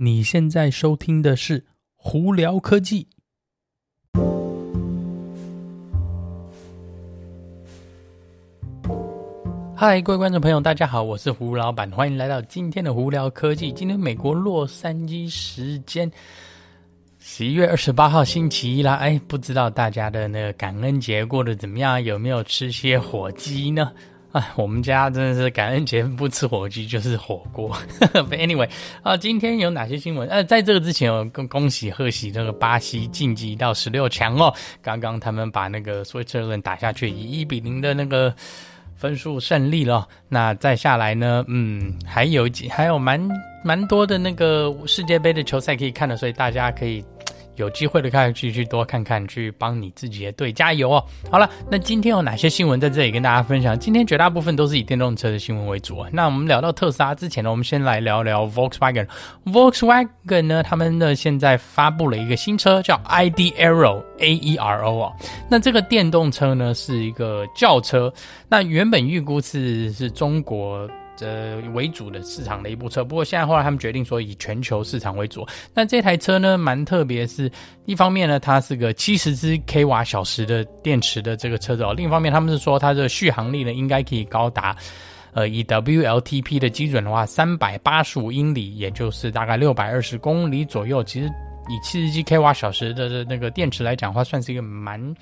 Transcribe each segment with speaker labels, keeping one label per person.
Speaker 1: 你现在收听的是《胡聊科技》。嗨，各位观众朋友，大家好，我是胡老板，欢迎来到今天的《胡聊科技》。今天美国洛杉矶时间十一月二十八号星期一啦，哎，不知道大家的那个感恩节过得怎么样？有没有吃些火鸡呢？哎，我们家真的是感恩节不吃火鸡就是火锅。Anyway，啊，今天有哪些新闻？呃，在这个之前，我恭恭喜贺喜那个巴西晋级到十六强哦。刚刚他们把那个瑞士人打下去，以一比零的那个分数胜利了。那再下来呢？嗯，还有几还有蛮蛮多的那个世界杯的球赛可以看的，所以大家可以。有机会的看，去去多看看，去帮你自己的队加油哦。好了，那今天有哪些新闻在这里跟大家分享？今天绝大部分都是以电动车的新闻为主啊。那我们聊到特斯拉之前呢，我们先来聊聊 Volkswagen。Volkswagen 呢，他们呢现在发布了一个新车，叫 ID Aero，A E R O 啊。那这个电动车呢是一个轿车，那原本预估是是中国。呃，为主的市场的一部车，不过现在后来他们决定说以全球市场为主。那这台车呢，蛮特别，是一方面呢，它是个七十支 k 瓦小时的电池的这个车子哦；另一方面，他们是说它的续航力呢，应该可以高达，呃，以 WLTP 的基准的话，三百八十五英里，也就是大概六百二十公里左右。其实以七十几 k 瓦小时的那个电池来讲的话，算是一个蛮。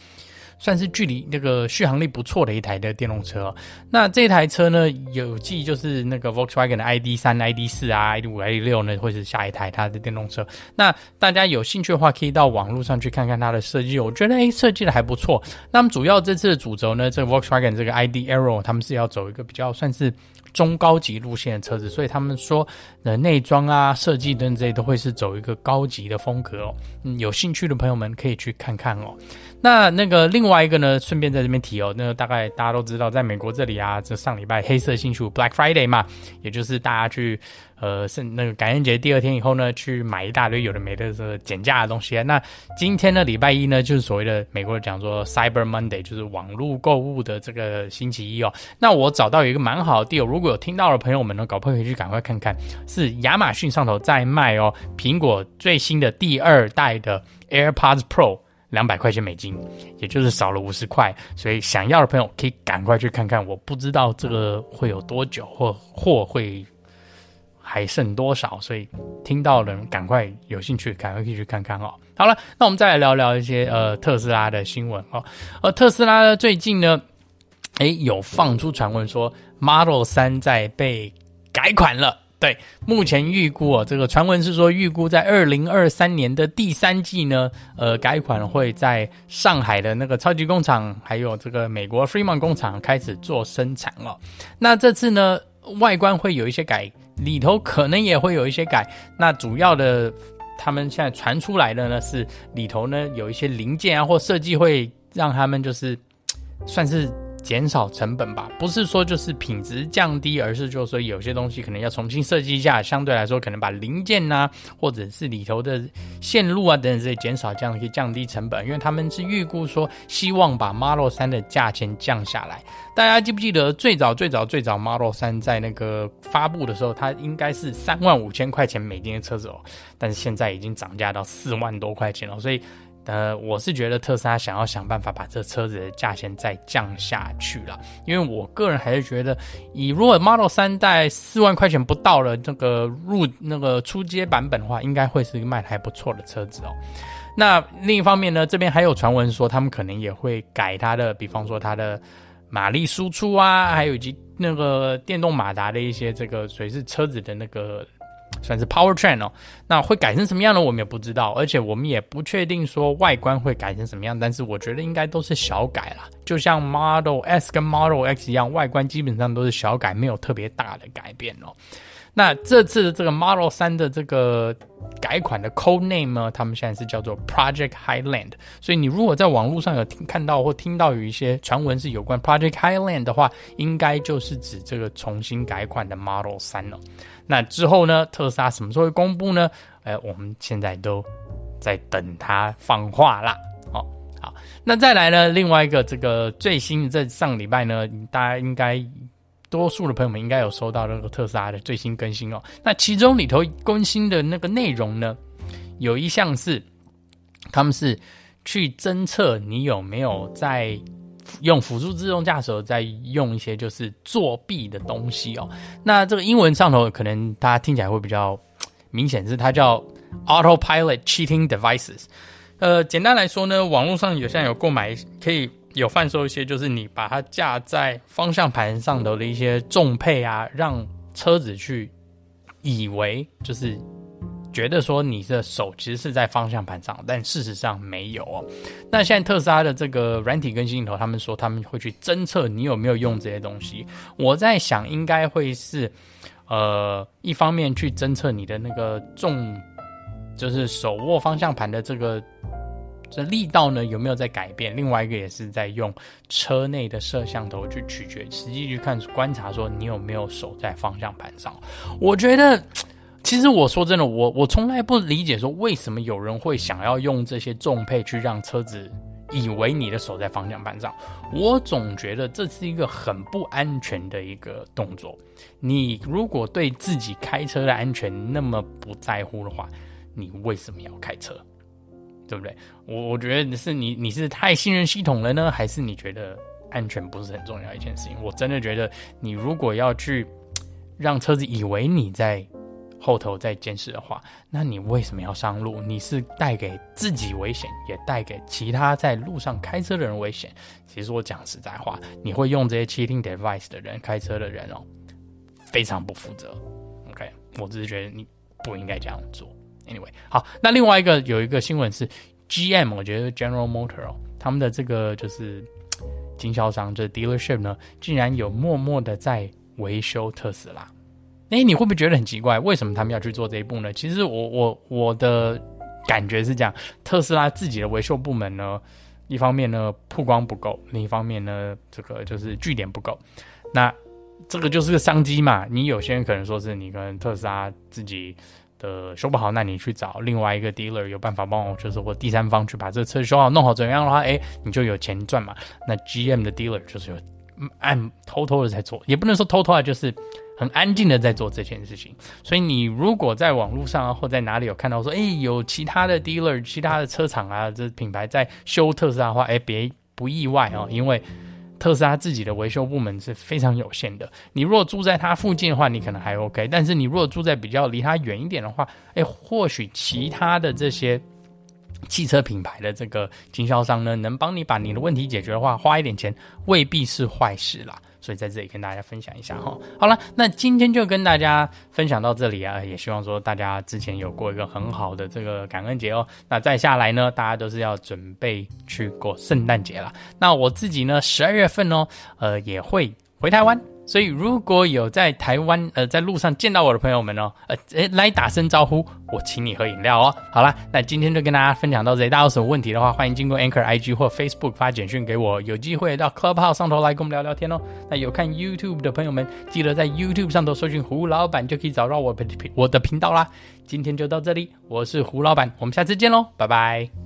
Speaker 1: 算是距离那个续航力不错的一台的电动车。那这台车呢，有记就是那个 Volkswagen 的 ID 三、ID 四啊、ID 五、ID 六呢，会是下一台它的电动车。那大家有兴趣的话，可以到网络上去看看它的设计。我觉得诶，设计的还不错。那么主要这次的主轴呢，这个 Volkswagen 这个 ID Arrow，他们是要走一个比较算是中高级路线的车子，所以他们说呃内装啊、设计等这些都会是走一个高级的风格哦。嗯，有兴趣的朋友们可以去看看哦。那那个另外一个呢，顺便在这边提哦，那个大概大家都知道，在美国这里啊，这上礼拜黑色星期五 Black Friday 嘛，也就是大家去呃是那个感恩节第二天以后呢，去买一大堆有的没的这个减价的东西。那今天呢，礼拜一呢，就是所谓的美国讲说 Cyber Monday，就是网络购物的这个星期一哦。那我找到一个蛮好的店如果有听到的朋友们呢，搞不好可以去赶快看看，是亚马逊上头在卖哦，苹果最新的第二代的 AirPods Pro。两百块钱美金，也就是少了五十块，所以想要的朋友可以赶快去看看。我不知道这个会有多久，或货会还剩多少，所以听到的人赶快有兴趣，赶快可以去看看哦。好了，那我们再来聊聊一些呃特斯拉的新闻哦。而特斯拉呢，最近呢，诶有放出传闻说 Model 3在被改款了。对，目前预估哦，这个传闻是说预估在二零二三年的第三季呢，呃，改款会在上海的那个超级工厂，还有这个美国 Fremont 工厂开始做生产了。那这次呢，外观会有一些改，里头可能也会有一些改。那主要的，他们现在传出来的呢是里头呢有一些零件啊或设计会让他们就是算是。减少成本吧，不是说就是品质降低，而是就是说有些东西可能要重新设计一下，相对来说可能把零件呐、或者是里头的线路啊等等这些减少，这样可以降低成本。因为他们是预估说希望把 Model 3的价钱降下来。大家记不记得最早最早最早 Model 3在那个发布的时候，它应该是三万五千块钱美金的车子哦，但是现在已经涨价到四万多块钱了，所以。呃，我是觉得特斯拉想要想办法把这车子的价钱再降下去了，因为我个人还是觉得，以如果 Model 三代四万块钱不到了这个入那个初阶版本的话，应该会是卖的还不错的车子哦。那另一方面呢，这边还有传闻说他们可能也会改它的，比方说它的马力输出啊，还有以及那个电动马达的一些这个，所以是车子的那个。算是 powertrain 哦，那会改成什么样呢？我们也不知道，而且我们也不确定说外观会改成什么样。但是我觉得应该都是小改啦，就像 Model S 跟 Model X 一样，外观基本上都是小改，没有特别大的改变哦。那这次的这个 Model 3的这个改款的 code name 呢，他们现在是叫做 Project Highland。所以你如果在网络上有听看到或听到有一些传闻是有关 Project Highland 的话，应该就是指这个重新改款的 Model 3了。那之后呢，特斯拉什么时候会公布呢？哎，我们现在都在等它放话啦。哦，好，那再来呢，另外一个这个最新的，在上礼拜呢，大家应该。多数的朋友们应该有收到那个特斯拉的最新更新哦。那其中里头更新的那个内容呢，有一项是他们是去侦测你有没有在用辅助自动驾驶，在用一些就是作弊的东西哦。那这个英文上头可能大家听起来会比较明显，是它叫 Autopilot Cheating Devices。呃，简单来说呢，网络上有现在有购买可以。有贩售一些，就是你把它架在方向盘上头的一些重配啊，让车子去以为就是觉得说你的手其实是在方向盘上，但事实上没有哦。那现在特斯拉的这个软体更新里头，他们说他们会去侦测你有没有用这些东西。我在想，应该会是呃，一方面去侦测你的那个重，就是手握方向盘的这个。这力道呢有没有在改变？另外一个也是在用车内的摄像头去取决，实际去看观察，说你有没有手在方向盘上。我觉得，其实我说真的，我我从来不理解说为什么有人会想要用这些重配去让车子以为你的手在方向盘上。我总觉得这是一个很不安全的一个动作。你如果对自己开车的安全那么不在乎的话，你为什么要开车？对不对？我我觉得是你你是太信任系统了呢，还是你觉得安全不是很重要一件事情？我真的觉得，你如果要去让车子以为你在后头在监视的话，那你为什么要上路？你是带给自己危险，也带给其他在路上开车的人危险。其实我讲实在话，你会用这些 cheating device 的人开车的人哦，非常不负责。OK，我只是觉得你不应该这样做。Anyway，好，那另外一个有一个新闻是 GM，我觉得 General Motor，他们的这个就是经销商，这、就是、dealership 呢，竟然有默默的在维修特斯拉。诶，你会不会觉得很奇怪？为什么他们要去做这一步呢？其实我我我的感觉是这样，特斯拉自己的维修部门呢，一方面呢曝光不够，另一方面呢这个就是据点不够。那这个就是个商机嘛。你有些人可能说是你跟特斯拉自己。的修不好，那你去找另外一个 dealer 有办法帮我，就是或第三方去把这个车修好弄好，怎样的话，哎，你就有钱赚嘛。那 GM 的 dealer 就是有暗偷偷的在做，也不能说偷偷啊，就是很安静的在做这件事情。所以你如果在网络上或在哪里有看到说，哎，有其他的 dealer、其他的车厂啊，这品牌在修特斯拉的话，哎，别不意外哦，因为。特斯拉自己的维修部门是非常有限的。你如果住在它附近的话，你可能还 OK。但是你如果住在比较离它远一点的话，诶，或许其他的这些汽车品牌的这个经销商呢，能帮你把你的问题解决的话，花一点钱未必是坏事啦。所以在这里跟大家分享一下哈。好了，那今天就跟大家分享到这里啊，也希望说大家之前有过一个很好的这个感恩节哦。那再下来呢，大家都是要准备去过圣诞节了。那我自己呢，十二月份哦，呃，也会回台湾。所以，如果有在台湾呃在路上见到我的朋友们哦，呃，诶来打声招呼，我请你喝饮料哦。好啦，那今天就跟大家分享到这里。大家有什么问题的话，欢迎经过 Anchor IG 或 Facebook 发简讯给我。有机会到 Clubhouse 上头来跟我们聊聊天哦。那有看 YouTube 的朋友们，记得在 YouTube 上头搜寻胡老板，就可以找到我的频我的频道啦。今天就到这里，我是胡老板，我们下次见喽，拜拜。